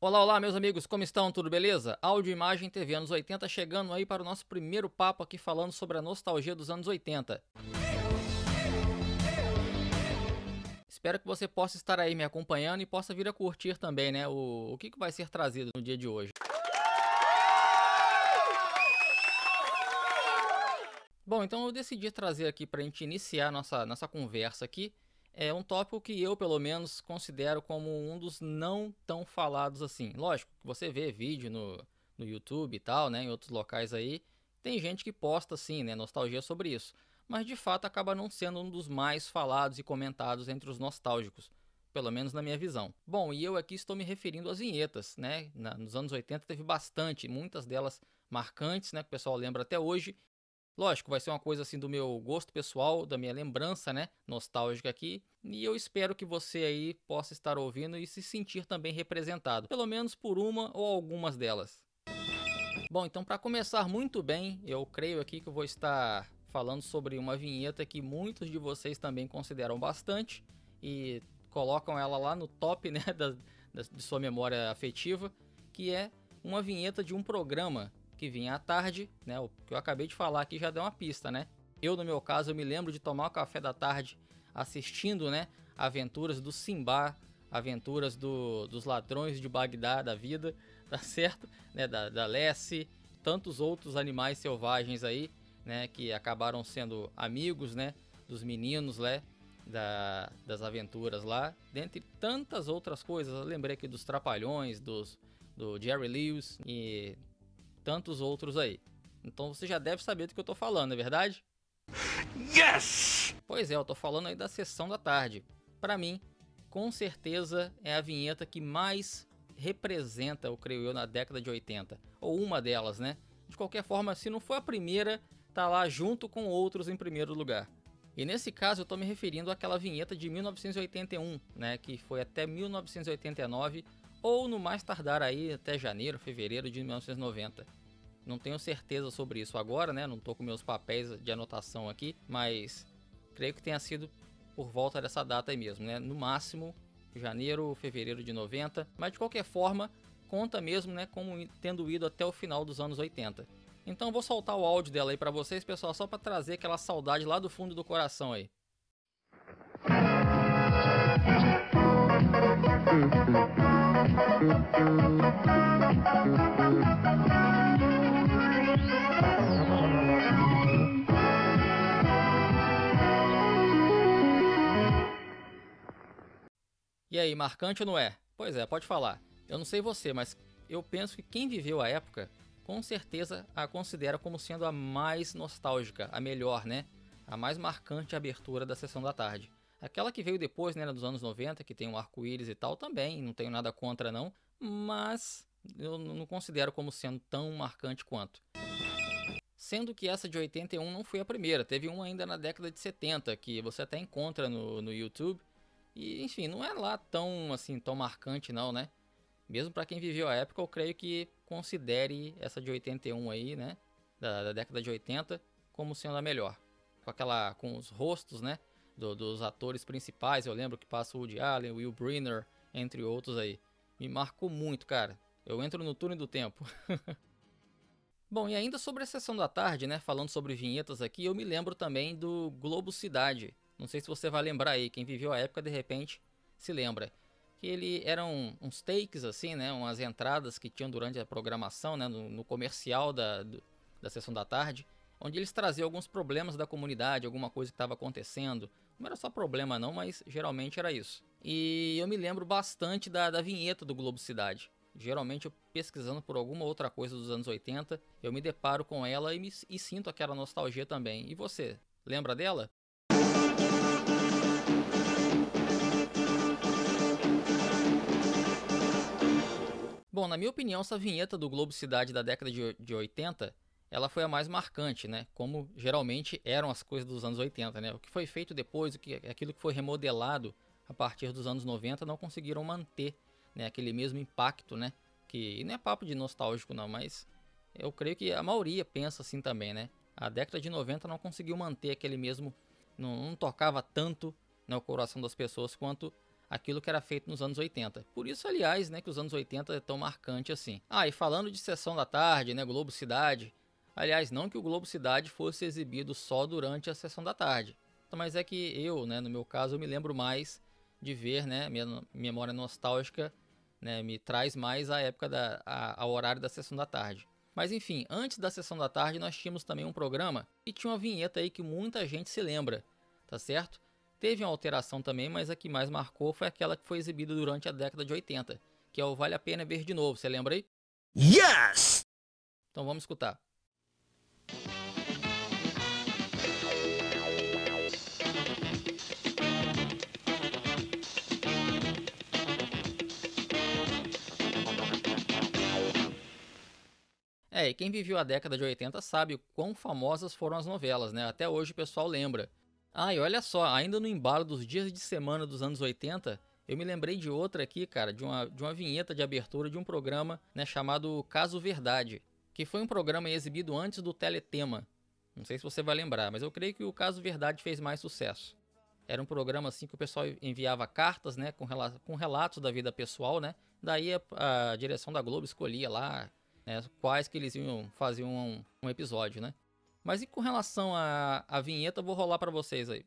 Olá, olá, meus amigos, como estão? Tudo beleza? Áudio, imagem, TV anos 80 chegando aí para o nosso primeiro papo aqui falando sobre a nostalgia dos anos 80. Espero que você possa estar aí me acompanhando e possa vir a curtir também, né? O, o que, que vai ser trazido no dia de hoje. Bom, então eu decidi trazer aqui para a gente iniciar nossa, nossa conversa aqui é um tópico que eu, pelo menos, considero como um dos não tão falados assim. Lógico, você vê vídeo no, no YouTube e tal, né, em outros locais aí, tem gente que posta assim, né, nostalgia sobre isso. Mas de fato acaba não sendo um dos mais falados e comentados entre os nostálgicos, pelo menos na minha visão. Bom, e eu aqui estou me referindo às vinhetas, né? Na, nos anos 80 teve bastante, muitas delas marcantes, né, que o pessoal lembra até hoje, Lógico, vai ser uma coisa assim do meu gosto pessoal, da minha lembrança, né, nostálgica aqui, e eu espero que você aí possa estar ouvindo e se sentir também representado, pelo menos por uma ou algumas delas. Bom, então para começar muito bem, eu creio aqui que eu vou estar falando sobre uma vinheta que muitos de vocês também consideram bastante e colocam ela lá no top, né, da, da de sua memória afetiva, que é uma vinheta de um programa que vinha à tarde, né? O que eu acabei de falar aqui já deu uma pista, né? Eu, no meu caso, eu me lembro de tomar o café da tarde assistindo, né? Aventuras do Simba, aventuras do, dos ladrões de Bagdá da vida, tá certo? Né? Da, da Lessie, tantos outros animais selvagens aí, né? Que acabaram sendo amigos, né? Dos meninos, né? Da, das aventuras lá, dentre tantas outras coisas. Eu lembrei aqui dos Trapalhões, dos, do Jerry Lewis e tantos outros aí. Então você já deve saber do que eu tô falando, é verdade? Yes! Pois é, eu tô falando aí da sessão da tarde. Para mim, com certeza é a vinheta que mais representa, eu creio eu, na década de 80. Ou uma delas, né? De qualquer forma, se não for a primeira, tá lá junto com outros em primeiro lugar. E nesse caso eu estou me referindo àquela vinheta de 1981, né, que foi até 1989 ou no mais tardar aí até janeiro, fevereiro de 1990. Não tenho certeza sobre isso agora, né? Não estou com meus papéis de anotação aqui, mas creio que tenha sido por volta dessa data aí mesmo, né? No máximo janeiro fevereiro de 90, mas de qualquer forma, conta mesmo, né, como tendo ido até o final dos anos 80. Então vou soltar o áudio dela aí para vocês, pessoal, só para trazer aquela saudade lá do fundo do coração aí. E aí, marcante ou não é? Pois é, pode falar. Eu não sei você, mas eu penso que quem viveu a época, com certeza a considera como sendo a mais nostálgica, a melhor, né? A mais marcante abertura da sessão da tarde. Aquela que veio depois, né, dos anos 90, que tem um arco-íris e tal, também, não tenho nada contra não, mas eu não considero como sendo tão marcante quanto. Sendo que essa de 81 não foi a primeira, teve uma ainda na década de 70, que você até encontra no, no YouTube, e enfim, não é lá tão assim, tão marcante não, né? Mesmo para quem viveu a época, eu creio que considere essa de 81 aí, né, da, da década de 80, como sendo a melhor. Com aquela, com os rostos, né, do, dos atores principais. Eu lembro que passa o Woody Allen, Will Brenner, entre outros aí. Me marcou muito, cara. Eu entro no túnel do tempo. Bom, e ainda sobre a sessão da tarde, né, falando sobre vinhetas aqui, eu me lembro também do Globo Cidade. Não sei se você vai lembrar aí, quem viveu a época de repente se lembra. Que ele eram uns takes assim, né, umas entradas que tinham durante a programação, né, no, no comercial da, do, da sessão da tarde, onde eles traziam alguns problemas da comunidade, alguma coisa que estava acontecendo, não era só problema não, mas geralmente era isso. E eu me lembro bastante da, da vinheta do Globo Cidade. Geralmente eu pesquisando por alguma outra coisa dos anos 80, eu me deparo com ela e, me, e sinto aquela nostalgia também. E você, lembra dela? Bom, na minha opinião, essa vinheta do Globo Cidade da década de, de 80 ela foi a mais marcante, né? Como geralmente eram as coisas dos anos 80, né? O que foi feito depois, o que, aquilo que foi remodelado a partir dos anos 90 não conseguiram manter né, aquele mesmo impacto, né? Que não é papo de nostálgico não, mas eu creio que a maioria pensa assim também, né? A década de 90 não conseguiu manter aquele mesmo, não, não tocava tanto no coração das pessoas quanto aquilo que era feito nos anos 80. Por isso, aliás, né, que os anos 80 é tão marcante assim. Ah, e falando de sessão da tarde, né, Globo Cidade. Aliás, não que o Globo Cidade fosse exibido só durante a sessão da tarde. Mas é que eu, né, no meu caso, eu me lembro mais de ver, né, minha memória nostálgica, né, me traz mais a época da a, ao horário da sessão da tarde. Mas enfim, antes da sessão da tarde nós tínhamos também um programa e tinha uma vinheta aí que muita gente se lembra, tá certo? Teve uma alteração também, mas a que mais marcou foi aquela que foi exibida durante a década de 80, que é o Vale a Pena Ver de Novo, você lembra aí? Yes! Então vamos escutar. É, e quem viveu a década de 80 sabe o quão famosas foram as novelas, né? Até hoje o pessoal lembra. Ah, e olha só, ainda no embalo dos dias de semana dos anos 80, eu me lembrei de outra aqui, cara, de uma, de uma vinheta de abertura de um programa né, chamado Caso Verdade, que foi um programa exibido antes do Teletema. Não sei se você vai lembrar, mas eu creio que o Caso Verdade fez mais sucesso. Era um programa assim que o pessoal enviava cartas, né, com, rel com relatos da vida pessoal, né? Daí a, a direção da Globo escolhia lá né, quais que eles iam fazer um, um episódio, né? Mas e com relação à, à vinheta, eu vou rolar para vocês aí.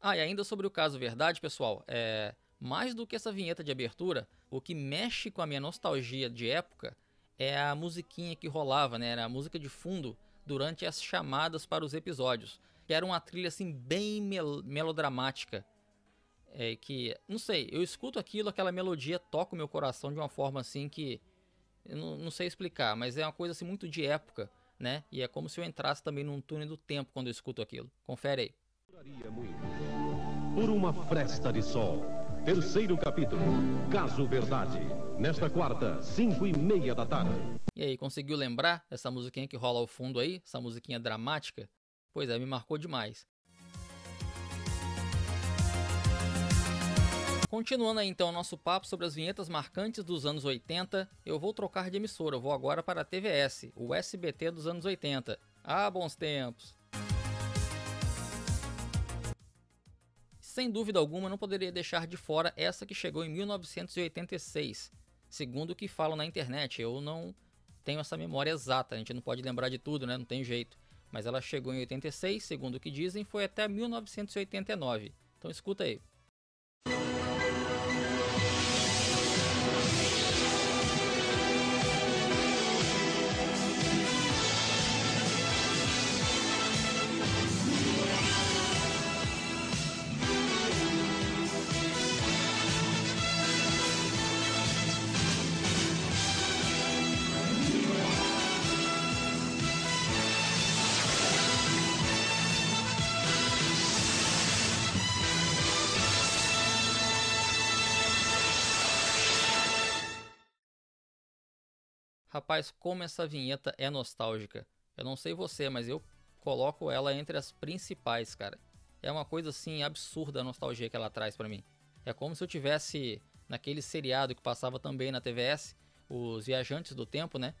Ah, e ainda sobre o caso verdade, pessoal, é, mais do que essa vinheta de abertura, o que mexe com a minha nostalgia de época é a musiquinha que rolava, né? Era a música de fundo durante as chamadas para os episódios. Que era uma trilha assim bem mel melodramática. É que, não sei, eu escuto aquilo, aquela melodia toca o meu coração de uma forma assim que eu não, não sei explicar, mas é uma coisa assim muito de época, né? E é como se eu entrasse também num túnel do tempo quando eu escuto aquilo. Confere aí. Por uma fresta de sol. Terceiro capítulo. Caso Verdade. Nesta quarta, cinco e meia da tarde. E aí, conseguiu lembrar essa musiquinha que rola ao fundo aí? Essa musiquinha dramática? Pois é, me marcou demais. Continuando aí então o nosso papo sobre as vinhetas marcantes dos anos 80, eu vou trocar de emissora, eu vou agora para a TVS, o SBT dos anos 80. Ah, bons tempos! Sem dúvida alguma, não poderia deixar de fora essa que chegou em 1986, segundo o que falam na internet. Eu não tenho essa memória exata, a gente não pode lembrar de tudo, né? Não tem jeito. Mas ela chegou em 86, segundo o que dizem, foi até 1989. Então escuta aí. Rapaz, como essa vinheta é nostálgica. Eu não sei você, mas eu coloco ela entre as principais, cara. É uma coisa assim absurda a nostalgia que ela traz para mim. É como se eu tivesse naquele seriado que passava também na TVS, os Viajantes do Tempo, né?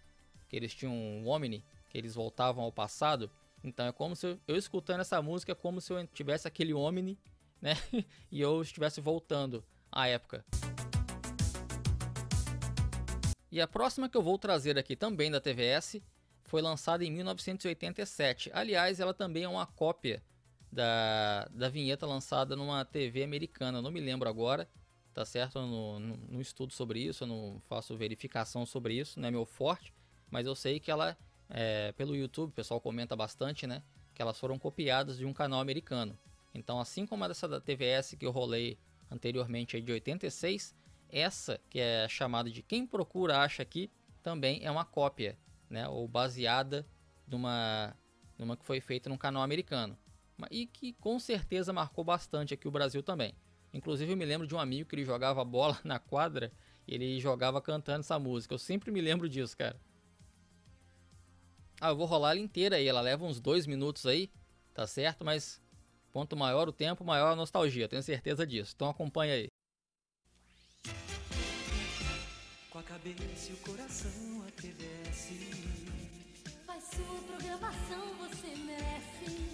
Que eles tinham um Omni, que eles voltavam ao passado. Então é como se eu, eu escutando essa música, é como se eu tivesse aquele Omni, né? e eu estivesse voltando à época. E a próxima que eu vou trazer aqui também da TVS foi lançada em 1987. Aliás, ela também é uma cópia da, da vinheta lançada numa TV americana, não me lembro agora, tá certo? Eu não, não, não estudo sobre isso, eu não faço verificação sobre isso, não é meu forte, mas eu sei que ela, é, pelo YouTube, o pessoal comenta bastante, né? Que elas foram copiadas de um canal americano. Então, assim como a dessa da TVS que eu rolei anteriormente aí de 86, essa, que é chamada de Quem Procura Acha Aqui, também é uma cópia, né? Ou baseada numa, numa que foi feita num canal americano. E que com certeza marcou bastante aqui o Brasil também. Inclusive eu me lembro de um amigo que ele jogava bola na quadra e ele jogava cantando essa música. Eu sempre me lembro disso, cara. Ah, eu vou rolar ela inteira aí. Ela leva uns dois minutos aí, tá certo? Mas Quanto maior o tempo, maior a nostalgia, tenho certeza disso. Então acompanha aí. Cabeça e o coração a TVS Faz sua programação, você merece.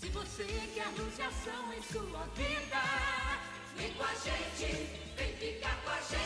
Se você quer anunciação em sua vida, vem com a gente, vem ficar com a gente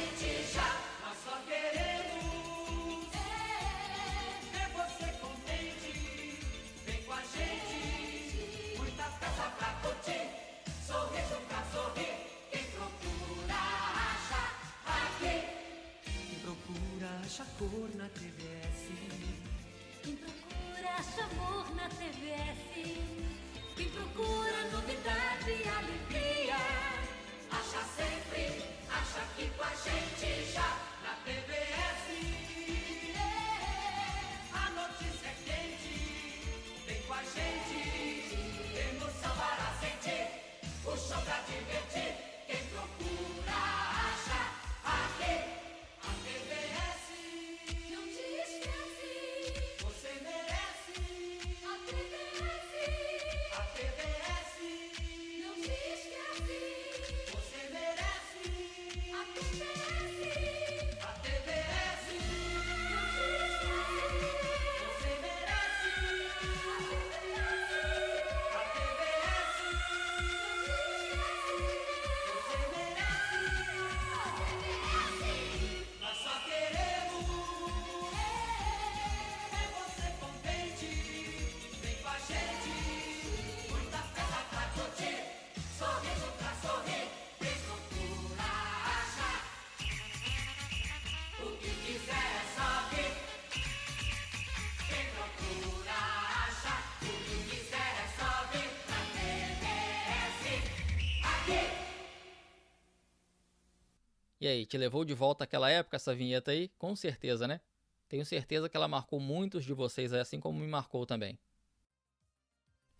E aí, te levou de volta àquela época essa vinheta aí? Com certeza, né? Tenho certeza que ela marcou muitos de vocês, assim como me marcou também.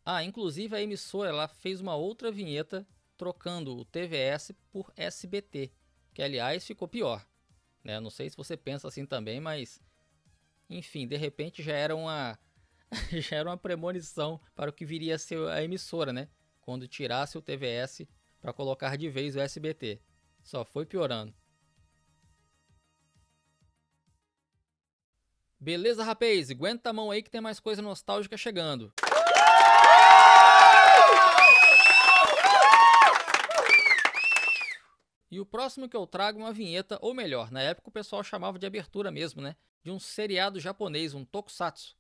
Ah, inclusive a emissora ela fez uma outra vinheta trocando o TVS por SBT, que aliás ficou pior. Né? Não sei se você pensa assim também, mas enfim, de repente já era uma já era uma premonição para o que viria a ser a emissora, né? Quando tirasse o TVS para colocar de vez o SBT. Só foi piorando. Beleza, rapaz? Aguenta a mão aí que tem mais coisa nostálgica chegando. E o próximo que eu trago é uma vinheta, ou melhor, na época o pessoal chamava de abertura mesmo, né? De um seriado japonês, um tokusatsu.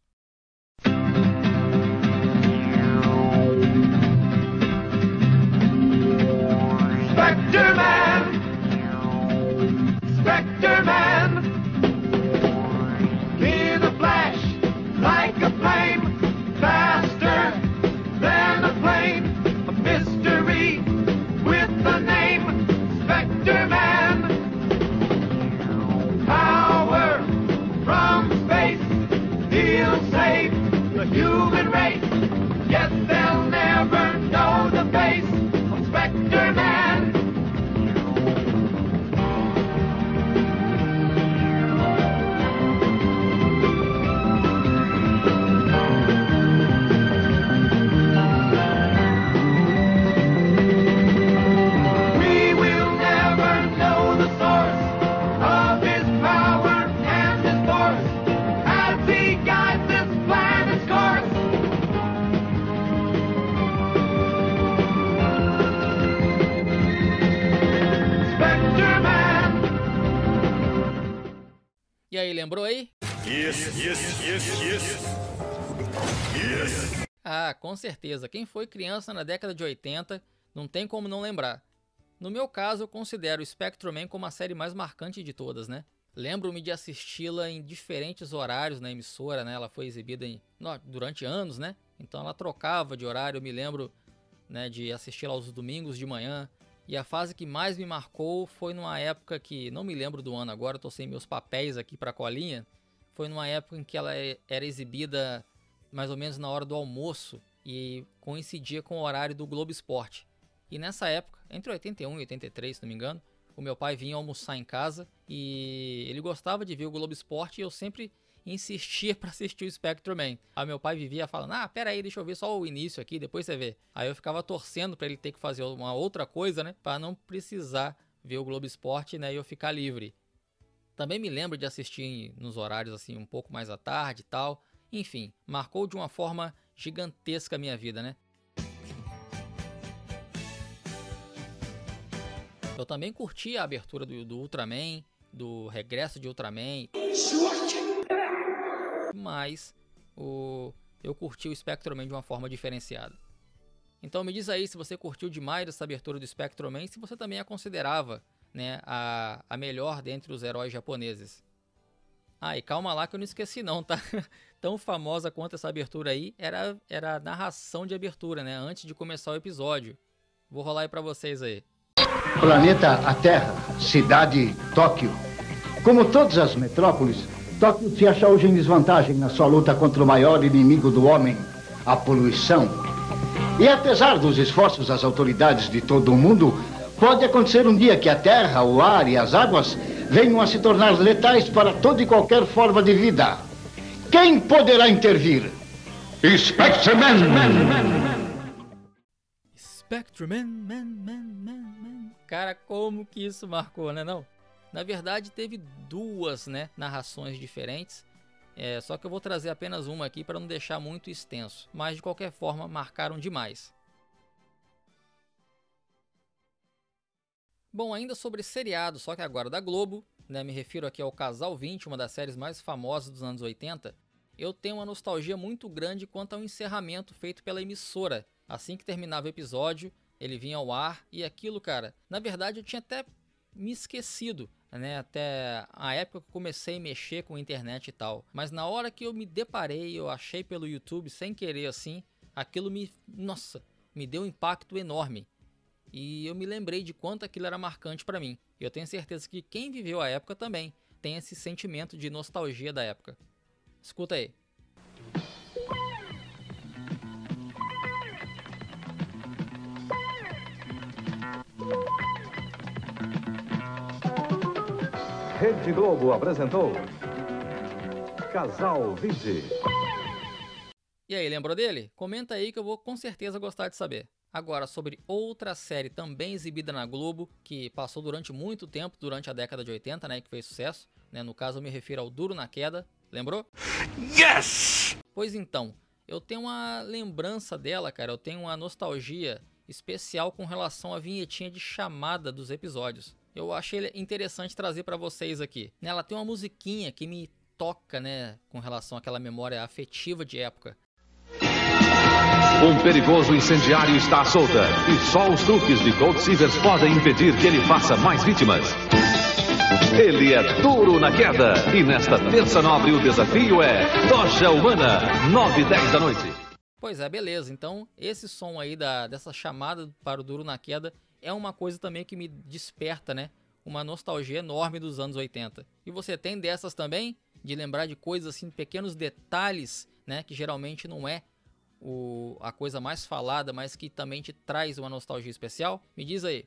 Lembrou aí? Yes, yes, yes. Yes. Ah, com certeza. Quem foi criança na década de 80 não tem como não lembrar. No meu caso, eu considero Spectrum Man como a série mais marcante de todas, né? Lembro-me de assisti-la em diferentes horários na emissora, né? Ela foi exibida em, durante anos, né? Então ela trocava de horário. Eu me lembro né, de assisti-la aos domingos de manhã. E a fase que mais me marcou foi numa época que, não me lembro do ano agora, tô sem meus papéis aqui pra colinha. Foi numa época em que ela é- era exibida mais ou menos na hora do almoço e coincidia com o horário do Globo Esporte. E nessa época, entre 81 e 83, se não me engano, o meu pai vinha almoçar em casa e ele gostava de ver o Globo Esporte e eu sempre insistia pra assistir o Spectrum Man. Aí meu pai vivia falando: "Ah, pera aí, deixa eu ver só o início aqui, depois você vê". Aí eu ficava torcendo pra ele ter que fazer uma outra coisa, né, Pra não precisar ver o Globo Esporte, né, e eu ficar livre. Também me lembro de assistir nos horários assim um pouco mais à tarde e tal. Enfim, marcou de uma forma gigantesca a minha vida, né? Eu também curti a abertura do, do Ultraman, do regresso de Ultraman. Mas o, eu curti o Spectrum Man de uma forma diferenciada. Então me diz aí se você curtiu demais essa abertura do Spectrum Man, se você também a considerava né, a, a melhor dentre os heróis japoneses. Ah, e calma lá que eu não esqueci não, tá? Tão famosa quanto essa abertura aí era, era a narração de abertura, né? Antes de começar o episódio. Vou rolar aí pra vocês aí. Planeta a Terra, cidade Tóquio. Como todas as metrópoles, Tóquio se acha hoje em desvantagem na sua luta contra o maior inimigo do homem, a poluição. E apesar dos esforços das autoridades de todo o mundo, pode acontecer um dia que a terra, o ar e as águas venham a se tornar letais para toda e qualquer forma de vida. Quem poderá intervir? Spectreman! Spectrum Man, man, man, man, man. Cara, como que isso marcou, né não? Na verdade, teve duas né, narrações diferentes. É, só que eu vou trazer apenas uma aqui para não deixar muito extenso. Mas de qualquer forma, marcaram demais. Bom, ainda sobre seriado, só que agora da Globo, né, me refiro aqui ao Casal 20, uma das séries mais famosas dos anos 80. Eu tenho uma nostalgia muito grande quanto ao encerramento feito pela emissora. Assim que terminava o episódio, ele vinha ao ar e aquilo, cara, na verdade eu tinha até me esquecido, né? Até a época que eu comecei a mexer com a internet e tal. Mas na hora que eu me deparei, eu achei pelo YouTube sem querer assim, aquilo me, nossa, me deu um impacto enorme. E eu me lembrei de quanto aquilo era marcante para mim. E eu tenho certeza que quem viveu a época também tem esse sentimento de nostalgia da época. Escuta aí. Rede Globo apresentou Casal 20. E aí, lembrou dele? Comenta aí que eu vou com certeza gostar de saber. Agora, sobre outra série também exibida na Globo, que passou durante muito tempo, durante a década de 80, né, que fez sucesso. Né, no caso, eu me refiro ao Duro na Queda. Lembrou? Yes! Pois então, eu tenho uma lembrança dela, cara. Eu tenho uma nostalgia especial com relação à vinhetinha de chamada dos episódios. Eu achei interessante trazer para vocês aqui. Ela tem uma musiquinha que me toca, né, com relação àquela memória afetiva de época. Um perigoso incendiário está à solta e só os truques de Gold Silvers podem impedir que ele faça mais vítimas. Ele é duro na queda e nesta terça nobre o desafio é Tocha Humana, 9 e 10 da noite. Pois é, beleza. Então, esse som aí da, dessa chamada para o Duro na Queda é uma coisa também que me desperta, né? Uma nostalgia enorme dos anos 80. E você tem dessas também? De lembrar de coisas assim, pequenos detalhes, né? Que geralmente não é o, a coisa mais falada, mas que também te traz uma nostalgia especial? Me diz aí.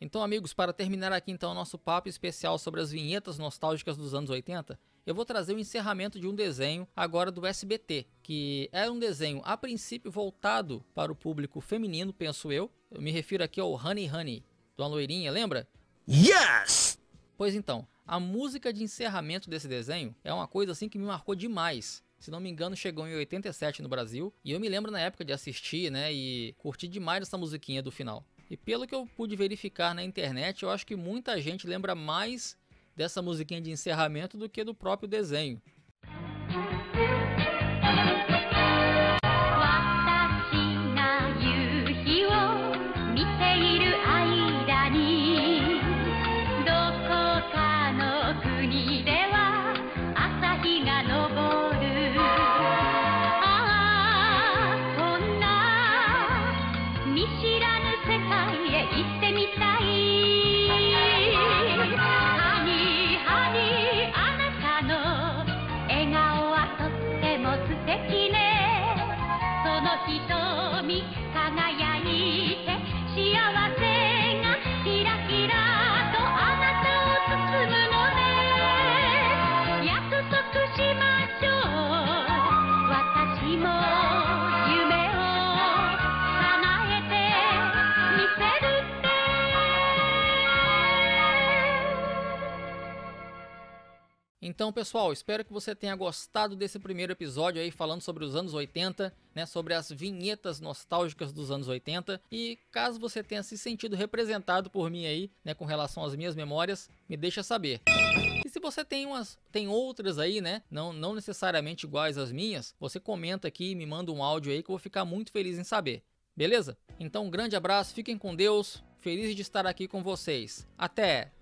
Então, amigos, para terminar aqui então o nosso papo especial sobre as vinhetas nostálgicas dos anos 80, eu vou trazer o encerramento de um desenho agora do SBT, que era um desenho a princípio voltado para o público feminino, penso eu. Eu me refiro aqui ao Honey Honey, de uma loirinha, lembra? Yes! Pois então, a música de encerramento desse desenho é uma coisa assim que me marcou demais. Se não me engano, chegou em 87 no Brasil. E eu me lembro na época de assistir, né? E curtir demais essa musiquinha do final. E pelo que eu pude verificar na internet, eu acho que muita gente lembra mais dessa musiquinha de encerramento do que do próprio desenho. Então, pessoal, espero que você tenha gostado desse primeiro episódio aí falando sobre os anos 80, né, sobre as vinhetas nostálgicas dos anos 80. E caso você tenha se sentido representado por mim aí, né, com relação às minhas memórias, me deixa saber. E se você tem umas, tem outras aí, né, não, não necessariamente iguais às minhas, você comenta aqui, me manda um áudio aí que eu vou ficar muito feliz em saber. Beleza? Então, um grande abraço, fiquem com Deus, feliz de estar aqui com vocês. Até!